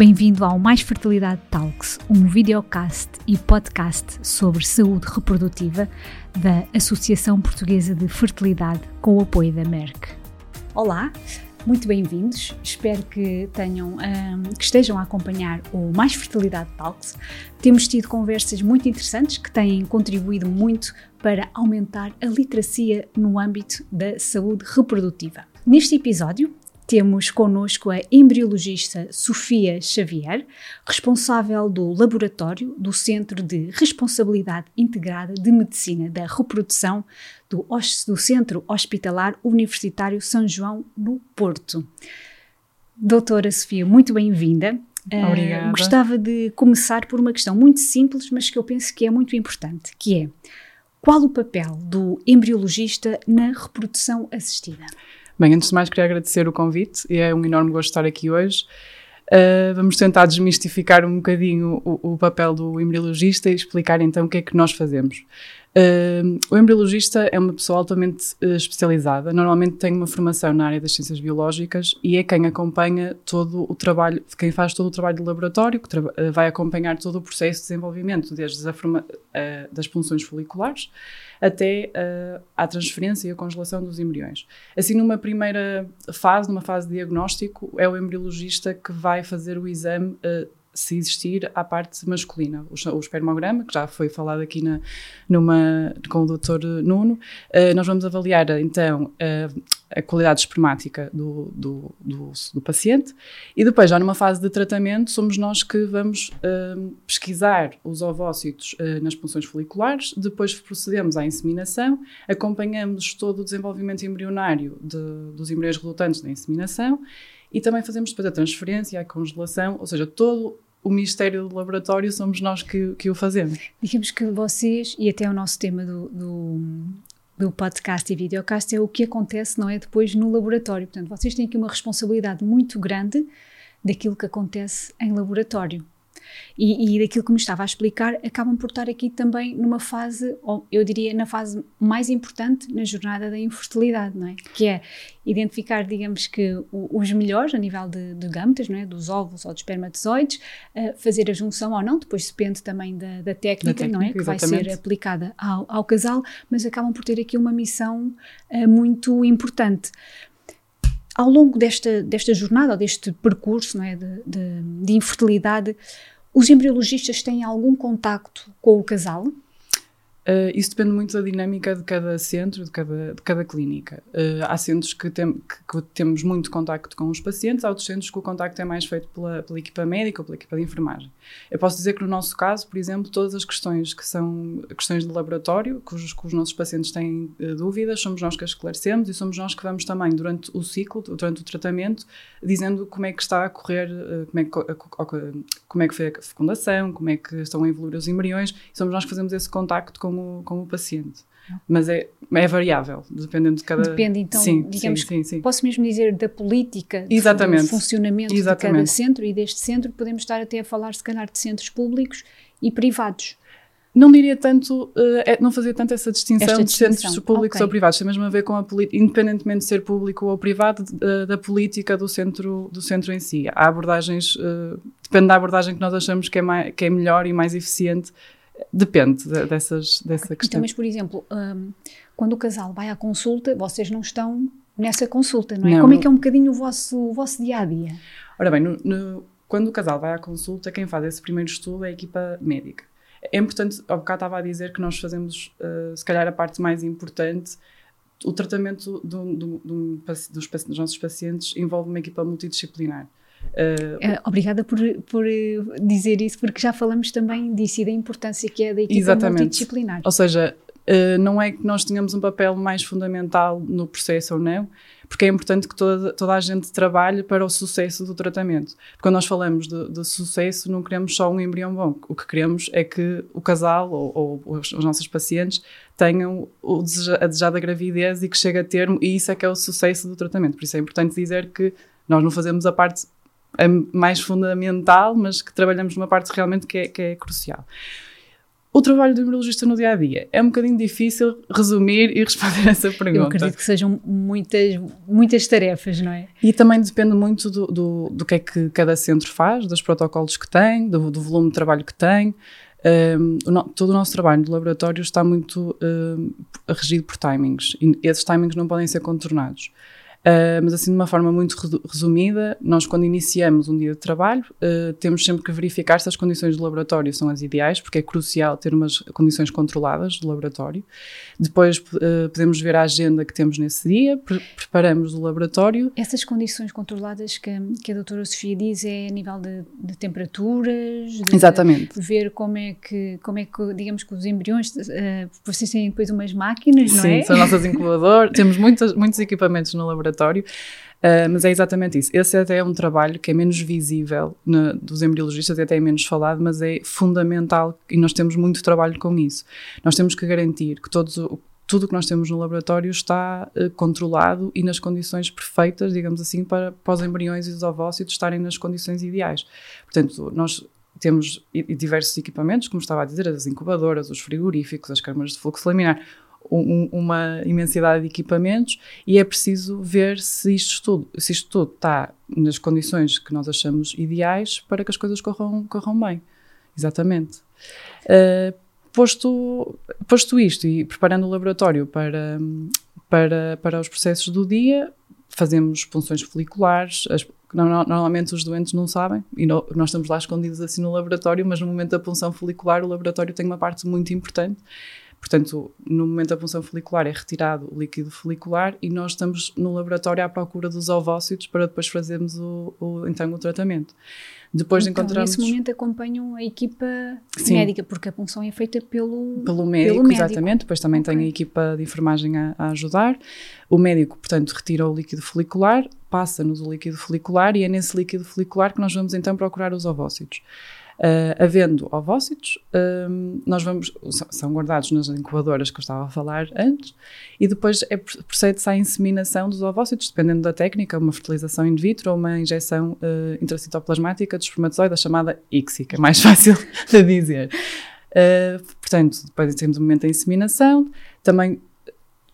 Bem-vindo ao Mais Fertilidade Talks, um videocast e podcast sobre saúde reprodutiva da Associação Portuguesa de Fertilidade com o apoio da Merck. Olá, muito bem-vindos. Espero que tenham, um, que estejam a acompanhar o Mais Fertilidade Talks. Temos tido conversas muito interessantes que têm contribuído muito para aumentar a literacia no âmbito da saúde reprodutiva. Neste episódio, temos connosco a embriologista Sofia Xavier, responsável do laboratório do Centro de Responsabilidade Integrada de Medicina da Reprodução do, do Centro Hospitalar Universitário São João, no Porto. Doutora Sofia, muito bem-vinda. Obrigada. Uh, gostava de começar por uma questão muito simples, mas que eu penso que é muito importante, que é qual o papel do embriologista na reprodução assistida? Bem, antes de mais queria agradecer o convite e é um enorme gosto estar aqui hoje. Uh, vamos tentar desmistificar um bocadinho o, o, papel do embriologista e explicar então o que é que nós fazemos. Uh, o embriologista é uma pessoa altamente uh, especializada, normalmente tem uma formação na área das ciências biológicas e é quem acompanha todo o trabalho, quem faz todo o trabalho de laboratório, que vai acompanhar todo o processo de desenvolvimento, desde a forma, das punções foliculares até uh, à transferência e a congelação dos embriões. Assim, numa primeira fase, numa fase de diagnóstico, é o embriologista que vai fazer o exame uh, se existir a parte masculina, o, o, espermograma, que já foi falado aqui na, numa, com o Dr. Nuno, uh, nós vamos avaliar então uh, a qualidade espermática do, do, do, do, paciente e depois, já numa fase de tratamento, somos nós que vamos uh, pesquisar os ovócitos nas punções foliculares, depois procedemos à inseminação, acompanhamos todo o desenvolvimento embrionário de, dos embriões resultantes da inseminação e também fazemos depois a transferência, a congelação, ou seja, todo o mistério do laboratório somos nós que, que o fazemos. Digamos que vocês, e até o nosso tema do, do, do podcast e videocast, é o que acontece, não é? Depois no laboratório. Portanto, vocês têm aqui uma responsabilidade muito grande daquilo que acontece em laboratório. E, e daquilo que me estava a explicar, acabam por estar aqui também numa fase, ou eu diria na fase mais importante na jornada da infertilidade, não é? Que é identificar, digamos que, os melhores a nível de, de gametas, não é? Dos óvulos ou dos espermatozoides, uh, fazer a junção ou não, depois depende também da, da, técnica, da técnica, não é? Que vai ser aplicada ao, ao, casal, mas acabam por ter aqui uma missão uh, muito importante ao longo desta, desta jornada, ou deste percurso não é, de, de, de infertilidade, os embriologistas têm algum contacto com o casal? Uh, isso depende muito da dinâmica de cada centro, de cada, de cada clínica. Uh, há centros que, tem, que, que, temos muito contacto com os pacientes, há outros centros que o contacto é mais feito pela, pela equipa médica ou pela equipa de enfermagem. Eu posso dizer que no nosso caso, por exemplo, todas as questões que são questões de laboratório, que os, que os nossos pacientes têm uh, dúvidas, somos nós que as esclarecemos e somos nós que vamos também, durante o ciclo, durante o tratamento, dizendo como é que está a correr, como, é que, como é que foi a fecundação, como é que estão a evoluir os embriões, somos nós que fazemos esse contacto com o, com o paciente. Mas é, é variável, dependendo de cada. Depende, então, sim, digamos, sim, sim, posso mesmo dizer da política, Exatamente. do funcionamento Exatamente. de cada centro e deste centro, podemos estar até a falar, se calhar, de centros públicos e privados. Não diria tanto, uh, não fazia tanto essa distinção, de centros públicos okay. ou privados, tem mesmo a ver com a política, independentemente de ser público ou privado, da, da, política do centro, do centro em si. Há abordagens, uh, depende da abordagem que nós achamos que é, mais, que é melhor e mais eficiente Depende dessas, dessa então, questão. Então, mas, por exemplo, um, quando o casal vai à consulta, vocês não estão nessa consulta, não é? Não, Como é que é um bocadinho o vosso, o vosso dia a dia? Ora bem, no, no, quando o casal vai à consulta, quem faz esse primeiro estudo é a equipa médica. É importante, ao bocado estava a dizer que nós fazemos, uh, se calhar, a parte mais importante. O tratamento do, do, do, dos, dos nossos pacientes envolve uma equipa multidisciplinar. Uh, Obrigada por, por dizer isso, porque já falamos também disso e da importância que é da equipa exatamente. multidisciplinar. Ou seja, uh, não é que nós tenhamos um papel mais fundamental no processo ou não, porque é importante que toda, toda a gente trabalhe para o sucesso do tratamento. Quando nós falamos de, de sucesso, não queremos só um embrião bom. O que queremos é que o casal ou, ou os, os nossos pacientes tenham o a desejada gravidez e que chegue a termo, e isso é que é o sucesso do tratamento. Por isso é importante dizer que nós não fazemos a parte a mais fundamental, mas que trabalhamos numa parte realmente que é, que é crucial. O trabalho do embriologista no dia a dia é um bocadinho difícil resumir e responder essa pergunta. Eu acredito que sejam muitas, muitas tarefas, não é? E também depende muito do, do, do que é que cada centro faz, dos protocolos que tem, do, do volume de trabalho que tem. Um, o todo o nosso trabalho no laboratório está muito um, regido por timings e esses timings não podem ser contornados. Uh, mas assim de uma forma muito resumida, nós quando iniciamos um dia de trabalho, uh, temos sempre que verificar se as condições do laboratório são as ideais, porque é crucial ter umas condições controladas do laboratório. Depois uh, podemos ver a agenda que temos nesse dia, pre preparamos o laboratório. Essas condições controladas que, que a doutora Sofia diz é a nível de, de temperaturas, de Exatamente. ver como é que, como é que digamos que os embriões, vocês têm depois umas máquinas, não Sim, é? Sim, são nossas incubadoras, temos muitos, muitos equipamentos no laboratório laboratório. Uh, mas é exatamente isso. Esse até é um trabalho que é menos visível dos embriologistas até é menos falado, mas é fundamental e nós temos muito trabalho com isso. Nós temos que garantir que todos, tudo o que nós temos no laboratório está uh, controlado e nas condições perfeitas, digamos assim, para, para os embriões e os ovócitos estarem nas condições ideais. Portanto, nós temos diversos equipamentos, como estava a dizer, as incubadoras, os frigoríficos, as câmaras de fluxo laminar, um, uma imensidade de equipamentos e é preciso ver se isto tudo, se isto tudo está nas condições que nós achamos ideais para que as coisas corram, corram bem. Exatamente. Uh, posto, posto isto e preparando o laboratório para, para, para os processos do dia, fazemos punções foliculares. As, normalmente os doentes não sabem e no, nós estamos lá escondidos assim no laboratório, mas no momento da punção folicular o laboratório tem uma parte muito importante Portanto, no momento da punção folicular é retirado o líquido folicular e nós estamos no laboratório à procura dos ovócitos para depois fazermos o, o então o tratamento. Depois então, encontramos. Nesse momento acompanham a equipa Sim. médica, porque a punção é feita pelo, pelo, médico, pelo médico. exatamente. Depois também okay. tem a equipa de enfermagem a, a, ajudar. O médico, portanto, retira o líquido folicular, passa-nos o líquido folicular e é nesse líquido folicular que nós vamos então procurar os ovócitos. Uh, havendo ovócitos, uh, nós vamos, são guardados nas incubadoras que eu estava a falar antes, e depois é, procede-se à inseminação dos ovócitos, dependendo da técnica, uma fertilização in vitro ou uma injeção uh, intracitoplasmática de espermatozoide, chamada ICSI, que é mais fácil de dizer. Uh, portanto, depois temos o momento da inseminação, também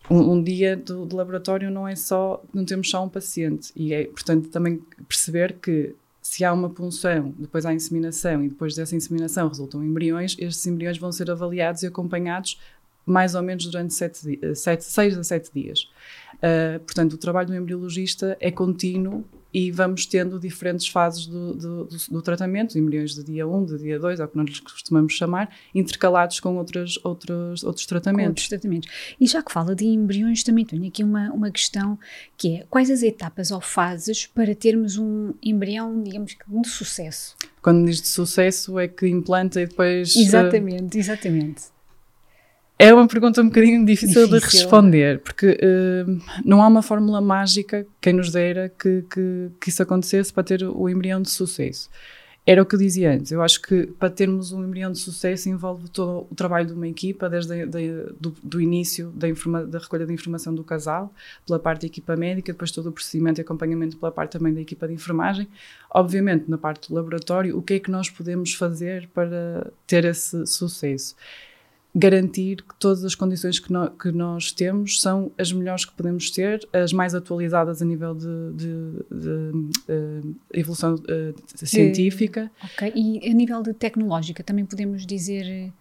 um, um, dia do, do, laboratório não é só, não temos só um paciente, e é, portanto, também perceber que se há uma punção, depois há inseminação e depois dessa inseminação resultam embriões, estes embriões vão ser avaliados e acompanhados mais ou menos durante sete, sete, seis a sete dias. Uh, portanto, o trabalho do embriologista é contínuo e vamos tendo diferentes fases do, do, do, tratamento, embriões de dia 1, de dia 2, é o que nós lhes costumamos chamar, intercalados com outros, outros, outros tratamentos. outros tratamentos. E já que fala de embriões, também tenho aqui uma, uma questão que é quais as etapas ou fases para termos um embrião, digamos que de sucesso? Quando diz de sucesso é que implanta e depois... Exatamente, uh, exatamente. É uma pergunta um bocadinho difícil, difícil. de responder, porque uh, não há uma fórmula mágica, quem nos dera, que, que, que, isso acontecesse para ter o embrião de sucesso. Era o que eu dizia antes, eu acho que para termos um embrião de sucesso envolve todo o trabalho de uma equipa, desde a, de, do, do, início da, informa, da, recolha de informação do casal, pela parte da equipa médica, depois todo o procedimento e acompanhamento pela parte também da equipa de enfermagem. Obviamente, na parte do laboratório, o que é que nós podemos fazer para ter esse sucesso? Garantir que todas as condições que, no, que, nós temos são as melhores que podemos ter, as mais atualizadas a nível de, de, de, de eh, evolução uh, científica. Ok, e a nível de tecnológica também podemos dizer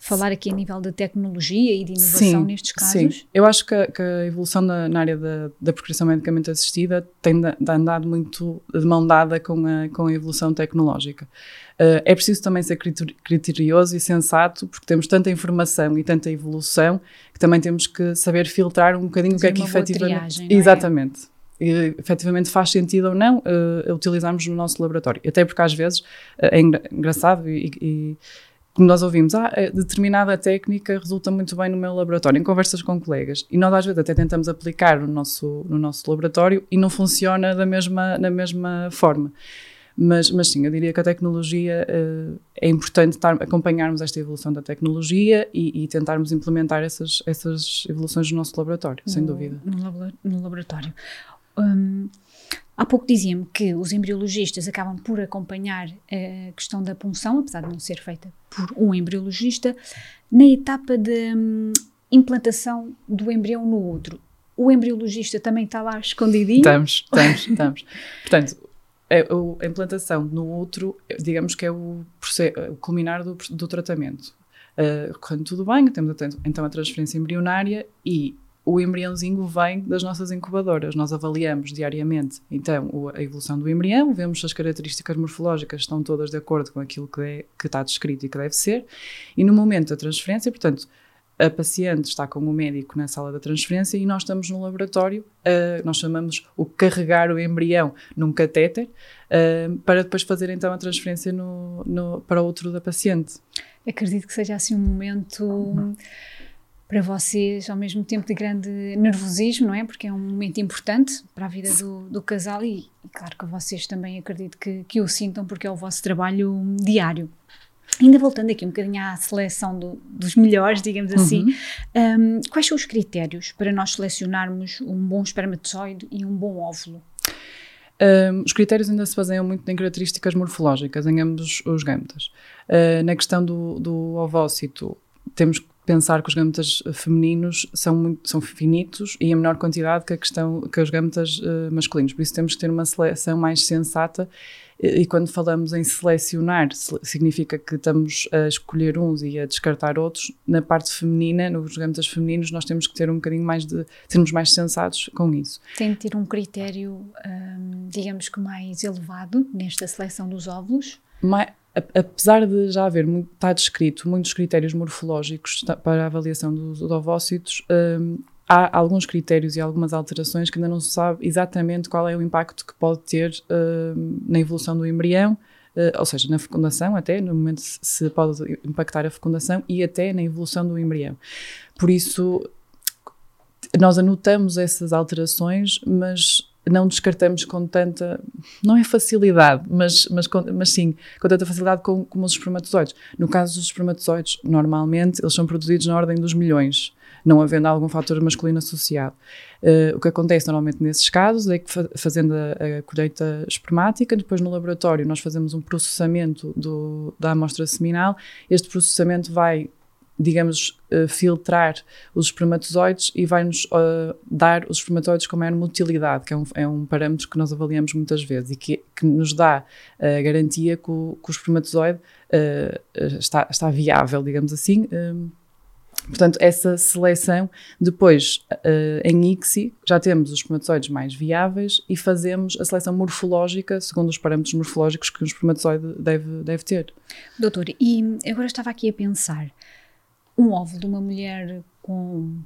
falar aqui a nível de tecnologia e de inovação sim, nestes casos? Sim, eu acho que a, que a evolução na, na, área da, da prescrição medicamente assistida tem de, de andado muito de mão dada com a, com a evolução tecnológica. Uh, é preciso também ser criterioso e sensato, porque temos tanta informação e tanta evolução que também temos que saber filtrar um bocadinho Fazer o que é que efetivamente. Triagem, é? Exatamente. E, efetivamente faz sentido ou não uh, utilizarmos no nosso laboratório. Até porque às vezes uh, é engraçado e, e como nós ouvimos, ah, determinada técnica resulta muito bem no meu laboratório, em conversas com colegas. E nós às vezes até tentamos aplicar no nosso, no nosso laboratório e não funciona da mesma, da mesma forma. Mas, mas sim, eu diria que a tecnologia uh, é importante estar, acompanharmos esta evolução da tecnologia e, e, tentarmos implementar essas, essas evoluções no nosso laboratório, no, sem dúvida. No, no laboratório. Um, Há pouco dizia-me que os embriologistas acabam por acompanhar a questão da punção, apesar de não ser feita por um embriologista, na etapa de hum, implantação do embrião no útero. O embriologista também está lá escondidinho? Estamos, estamos, estamos. Portanto, é, a implantação no útero, digamos que é o, o culminar do, do tratamento. Uh, correndo tudo bem, temos então a transferência embrionária e o embriãozinho vem das nossas incubadoras. Nós avaliamos diariamente, então, a evolução do embrião, vemos se as características morfológicas estão todas de acordo com aquilo que, é, que está descrito e que deve ser, e no momento da transferência, portanto, a paciente está com o médico na sala da transferência e nós estamos no laboratório, uh, nós chamamos o carregar o embrião num catéter, uh, para depois fazer então a transferência no, no, para outro da paciente. Acredito que seja assim um momento... Uhum para vocês ao mesmo tempo de grande nervosismo, não é? Porque é um momento importante para a vida do, do casal e, e, claro que vocês também acredito que, que o sintam porque é o vosso trabalho diário. Ainda voltando aqui um bocadinho à seleção do, dos melhores, digamos assim, uhum. um, quais são os critérios para nós selecionarmos um bom espermatozoide e um bom óvulo? Um, os critérios ainda se baseiam muito em características morfológicas, em ambos os gametas. Uh, na questão do, do ovócito, temos que pensar que os gametas femininos são, muito, são finitos e em menor quantidade que, a questão, que os gametas uh, masculinos. Por isso temos que ter uma seleção mais sensata e, e quando falamos em selecionar, significa que estamos a escolher uns e a descartar outros. Na parte feminina, nos gametas femininos, nós temos que ter um bocadinho mais de... sermos mais sensatos com isso. Tem de ter um critério, hum, digamos que mais elevado nesta seleção dos óvulos? Mais, apesar de já haver está descrito muitos critérios morfológicos para a avaliação dos, ovócitos, um, há alguns critérios e algumas alterações que ainda não se sabe exatamente qual é o impacto que pode ter um, na evolução do embrião, uh, ou seja, na fecundação até, no momento se pode impactar a fecundação e até na evolução do embrião. Por isso, nós anotamos essas alterações, mas não descartamos com tanta, não é facilidade, mas, mas, mas sim, com tanta facilidade como, como os espermatozoides. No caso dos espermatozoides, normalmente eles são produzidos na ordem dos milhões, não havendo algum fator masculino associado. Uh, o que acontece normalmente nesses casos é que fazendo a, a, colheita espermática, depois no laboratório nós fazemos um processamento do, da amostra seminal, este processamento vai digamos, uh, filtrar os espermatozoides e vai-nos uh, dar os espermatozoides com maior motilidade, que é um, é um, parâmetro que nós avaliamos muitas vezes e que, que nos dá a garantia que o, que o espermatozoide uh, está, está, viável, digamos assim. Portanto, essa seleção, depois em ICSI, já temos os espermatozoides mais viáveis e fazemos a seleção morfológica segundo os parâmetros morfológicos que um espermatozoide deve, deve ter. Doutor, e agora estava aqui a pensar, um óvulo de uma mulher com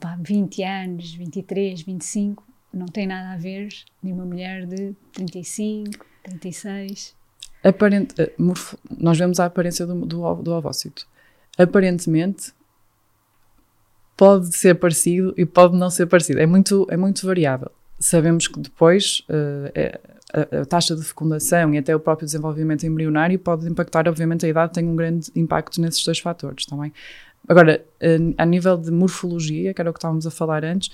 vá, 20 anos, 23, 25, não tem nada a ver de uma mulher de 35, 36. Aparente, eh, nós vemos a aparência do, do, do ovócito. Aparentemente, pode ser parecido e pode não ser parecido. É muito, é muito variável. Sabemos que depois uh, é, a, a, taxa de fecundação e até o próprio desenvolvimento embrionário pode impactar, obviamente a idade tem um grande impacto nesses dois fatores também. Agora, a, a nível de morfologia, que era o que estávamos a falar antes,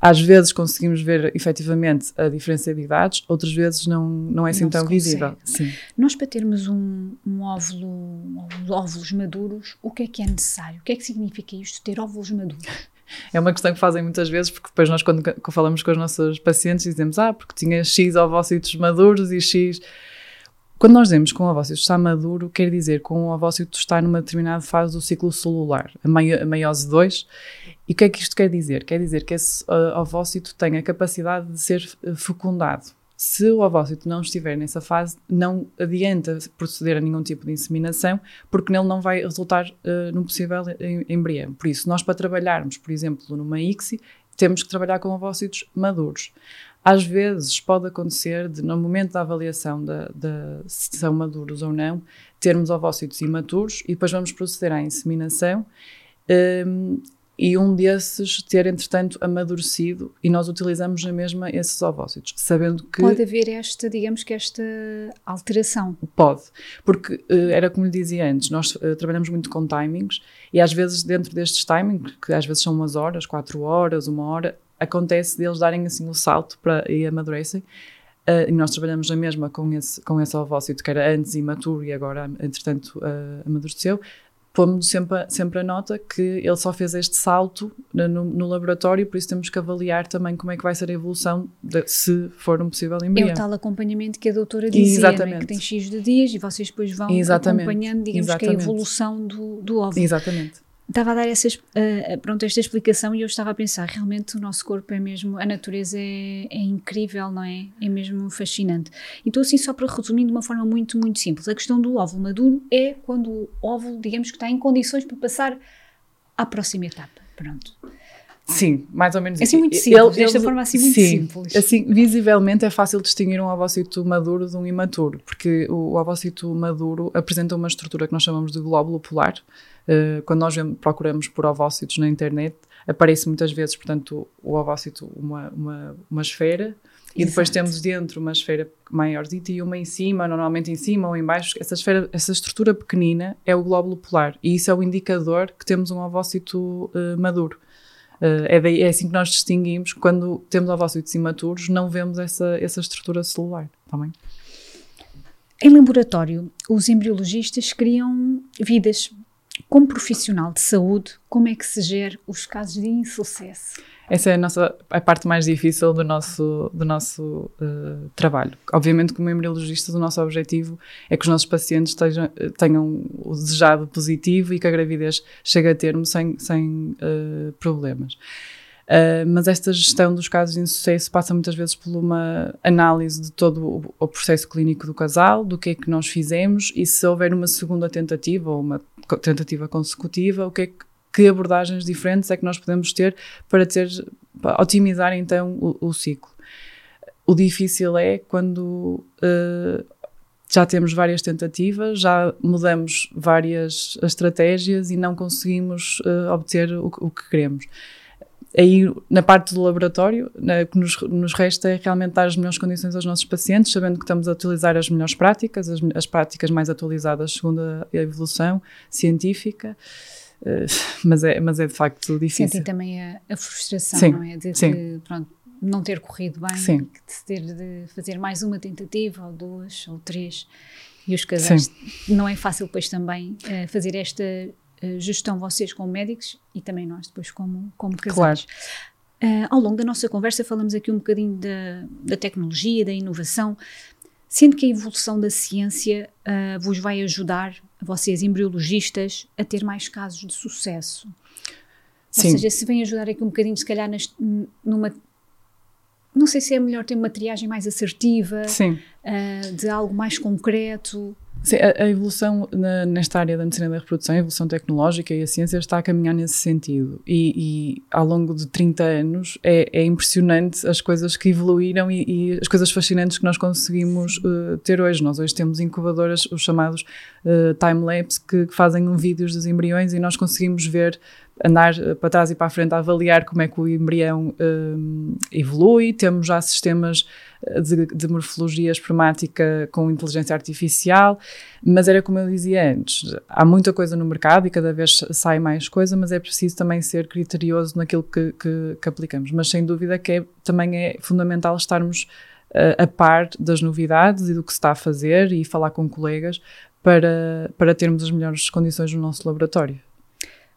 às vezes conseguimos ver efetivamente a diferença de idades, outras vezes não, não é assim não tão visível. Sim. Nós, para termos um, um óvulo, óvulos maduros, o que é que é necessário? O que é que significa isto, ter óvulos maduros? É uma questão que fazem muitas vezes, porque depois nós, quando falamos com os nossos pacientes, dizemos: Ah, porque tinha X ovócitos maduros e X. Quando nós dizemos que um ovócito está maduro, quer dizer que um ovócito está numa determinada fase do ciclo celular, a, meiose 2. E o que é que isto quer dizer? Quer dizer que esse uh, ovócito tem a capacidade de ser uh, fecundado. Se o ovócito não estiver nessa fase, não adianta proceder a nenhum tipo de inseminação, porque nele não vai resultar uh, num possível embrião. Por isso, nós para trabalharmos, por exemplo, numa ICSI, temos que trabalhar com ovócitos maduros. Às vezes pode acontecer de, no momento da avaliação da, da, se são maduros ou não, termos ovócitos imaturos e depois vamos proceder à inseminação um, e um desses ter, entretanto, amadurecido e nós utilizamos na mesma esses ovócitos, sabendo que... Pode haver esta, digamos que esta alteração. Pode, porque eh, era como lhe dizia antes, nós uh, trabalhamos muito com timings e às vezes dentro destes timings, que às vezes são umas horas, quatro horas, uma hora, acontece deles darem assim o salto para, e amadurecem. Uh, e nós trabalhamos na mesma com esse, com esse ovócito que era antes imaturo e agora, entretanto, uh, amadureceu pomos sempre, sempre a nota que ele só fez este salto no, no, laboratório, por isso temos que avaliar também como é que vai ser a evolução, de, se for um possível embrião. É o tal acompanhamento que a doutora dizia, é? que tem X de dias e vocês depois vão Exatamente. acompanhando, digamos Exatamente. que a evolução do, do óvulo. Exatamente estava a dar essa, uh, pronto, esta explicação e eu estava a pensar, realmente o nosso corpo é mesmo, a natureza é, é, incrível, não é? É mesmo fascinante. Então assim, só para resumir de uma forma muito, muito simples, a questão do óvulo maduro é quando o óvulo, digamos que está em condições para passar à próxima etapa, pronto. Sim, mais ou menos. É assim muito simples, ele, desta ele, forma assim muito sim, simples. Assim, visivelmente é fácil distinguir um ovócito maduro de um imaturo, porque o ovócito maduro apresenta uma estrutura que nós chamamos de glóbulo polar. Uh, quando nós procuramos por ovócitos na internet, aparece muitas vezes, portanto, o ovócito uma, uma, uma esfera, e depois temos dentro uma esfera maior e uma em cima, normalmente em cima ou em baixo. Essa, esfera, essa estrutura pequenina é o glóbulo polar e isso é o indicador que temos um ovócito uh, maduro. Uh, é, daí, é assim que nós distinguimos quando temos ovócitos imaturos, não vemos essa, essa estrutura celular também. Em laboratório, os embriologistas criam vidas. Como profissional de saúde, como é que se gera os casos de insucesso? Essa é a, nossa, a parte mais difícil do nosso, do nosso uh, trabalho. Obviamente, como embriologistas, o nosso objetivo é que os nossos pacientes estejam, tenham o desejado positivo e que a gravidez chegue a termo sem, sem uh, problemas. Uh, mas esta gestão dos casos de insucesso passa muitas vezes por uma análise de todo o, o, processo clínico do casal, do que é que nós fizemos e se houver uma segunda tentativa ou uma tentativa consecutiva, o que é que que abordagens diferentes é que nós podemos ter para ter para otimizar então o, o, ciclo. O difícil é quando uh, já temos várias tentativas, já mudamos várias estratégias e não conseguimos uh, obter o, o, que queremos. Aí, na parte do laboratório, o que nos, nos, resta é realmente dar as melhores condições aos nossos pacientes, sabendo que estamos a utilizar as melhores práticas, as, as práticas mais atualizadas segundo a evolução científica. Eh, mas, é, mas é de facto difícil. Sentem também a, a frustração, sim, não é? De sim. que, pronto, não ter corrido bem, sim. de ter de fazer mais uma tentativa, ou duas, ou três. E os casais, sim. não é fácil depois também uh, fazer esta uh, gestão, vocês como médicos e também nós depois como, como casais. Claro. Uh, ao longo da nossa conversa falamos aqui um bocadinho da, da tecnologia, da inovação, sendo que a evolução da ciência uh, vos vai ajudar, vocês embriologistas, a ter mais casos de sucesso. Sim. Ou seja, se vem ajudar aqui um bocadinho, se calhar, neste, numa. Não sei se é melhor ter uma triagem mais assertiva, uh, de algo mais concreto. Sim, a, a evolução na, nesta área da medicina da reprodução, a evolução tecnológica e a ciência está a caminhar nesse sentido. E, e ao longo de 30 anos é, é impressionante as coisas que evoluíram e, e, as coisas fascinantes que nós conseguimos uh, ter hoje. Nós hoje temos incubadoras, os chamados uh, time-lapse, que, que fazem um vídeos dos embriões e nós conseguimos ver andar eh, para trás e para a frente a avaliar como é que o embrião um, evolui. Temos já sistemas eh, de, de, morfologia espermática com inteligência artificial, mas era como eu dizia antes: há muita coisa no mercado e cada vez sai mais coisa, mas é preciso também ser criterioso naquilo que, que, que aplicamos. Mas sem dúvida que é, também é fundamental estarmos uh, a par das novidades e do que se está a fazer e falar com colegas para, para termos as melhores condições no nosso laboratório.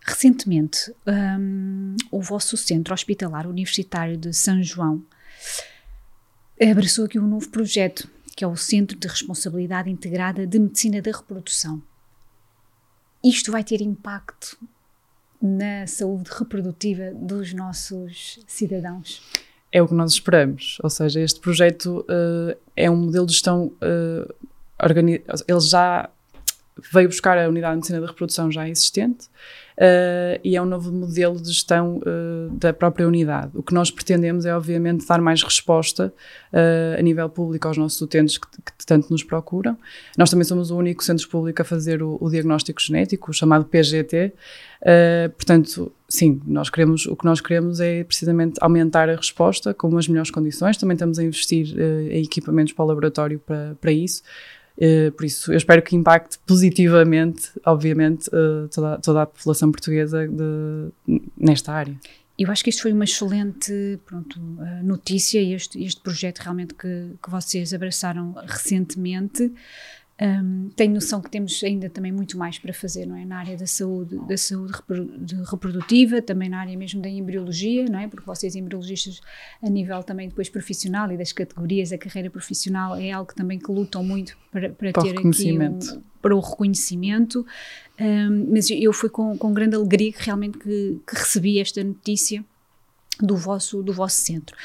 Recentemente, um, o vosso Centro Hospitalar Universitário de São João abraçou aqui um novo projeto, que é o Centro de Responsabilidade Integrada de Medicina da Reprodução. Isto vai ter impacto na saúde reprodutiva dos nossos cidadãos? É o que nós esperamos, ou seja, este projeto uh, é um modelo de gestão, uh, ele já veio buscar a unidade de medicina da reprodução já existente, uh, e é um novo modelo de gestão uh, da própria unidade. O que nós pretendemos é, obviamente, dar mais resposta uh, a nível público aos nossos utentes que, que, tanto nos procuram. Nós também somos o único centro público a fazer o, o diagnóstico genético, o chamado PGT. portanto, sim, nós queremos, o que nós queremos é precisamente aumentar a resposta com as melhores condições. Também estamos a investir em equipamentos para o laboratório para, para isso. Uh, por isso, eu espero que impacte positivamente, obviamente, uh, toda, toda, a população portuguesa de, nesta área. eu acho que isto foi uma excelente pronto, notícia, este, este projeto realmente que, que vocês abraçaram recentemente. Um, tenho noção que temos ainda também muito mais para fazer, não é? Na área da saúde, da saúde reprodutiva, também na área mesmo da embriologia, não é? Porque vocês, embriologistas, a nível também depois profissional e das categorias da carreira profissional, é algo também que lutam muito para, para, para ter aqui um, para o reconhecimento. Um, mas eu fui com, com grande alegria que realmente que, que recebi esta notícia do vosso, do vosso centro.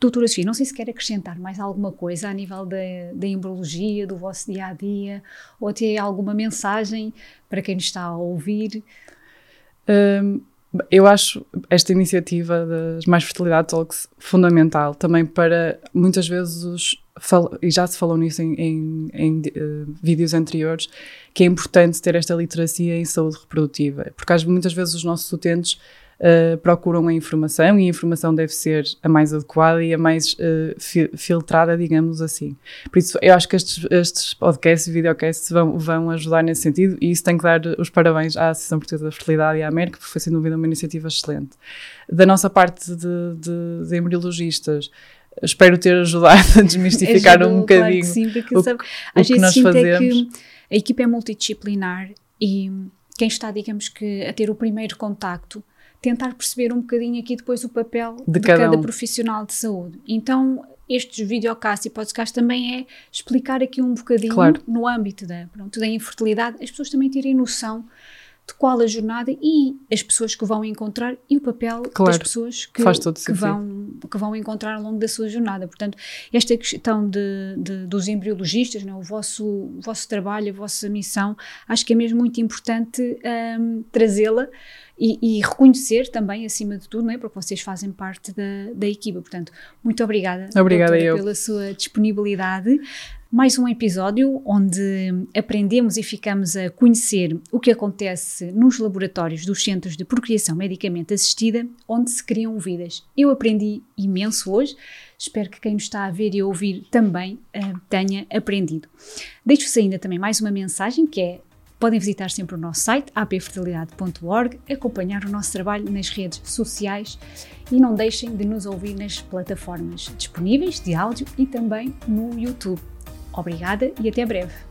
Doutora Sofia, não sei se quer acrescentar mais alguma coisa a nível da, embriologia, do vosso dia a dia, ou até alguma mensagem para quem nos está a ouvir. Um, eu acho esta iniciativa das Mais Fertilidade Talks fundamental também para muitas vezes os. E já se falou nisso em, em, em uh, vídeos anteriores, que é importante ter esta literacia em saúde reprodutiva, porque muitas vezes os nossos utentes uh, procuram a informação e a informação deve ser a mais adequada e a mais uh, fi filtrada, digamos assim. Por isso, eu acho que estes, estes podcasts e videocasts vão, vão ajudar nesse sentido e isso tem que dar os parabéns à Associação Portuguesa da Fertilidade e à América, porque foi sem dúvida uma iniciativa excelente. Da nossa parte de, de, de embriologistas, espero ter ajudado a desmistificar um bocadinho claro que sim, porque, o, sabe, o que nós fazemos. É que a equipa é multidisciplinar e quem está, digamos que, a ter o primeiro contacto tentar perceber um bocadinho aqui depois o papel de, de cada, cada um. profissional de saúde. Então, estes videocasts e podcasts também é explicar aqui um bocadinho claro. no âmbito da, pronto, da infertilidade, as pessoas também terem noção de qual a jornada e as pessoas que vão encontrar e o papel claro, das pessoas que, que vão, que vão encontrar ao longo da sua jornada. Portanto, esta questão de, de dos embriologistas, né, o, vosso, o vosso trabalho, a vossa missão, acho que é mesmo muito importante um, trazê-la e, e, reconhecer também, acima de tudo, não é? porque vocês fazem parte da, da equipa. Portanto, muito obrigada, obrigada doutora, pela sua disponibilidade. Mais um episódio onde aprendemos e ficamos a conhecer o que acontece nos laboratórios dos centros de procriação medicamente assistida, onde se criam vidas. Eu aprendi imenso hoje. Espero que quem nos está a ver e a ouvir também uh, tenha aprendido. Deixo-vos ainda também mais uma mensagem que é Podem visitar sempre o nosso site apfertilidade.org, acompanhar o nosso trabalho nas redes sociais e não deixem de nos ouvir nas plataformas disponíveis de áudio e também no YouTube. Obrigada e até breve!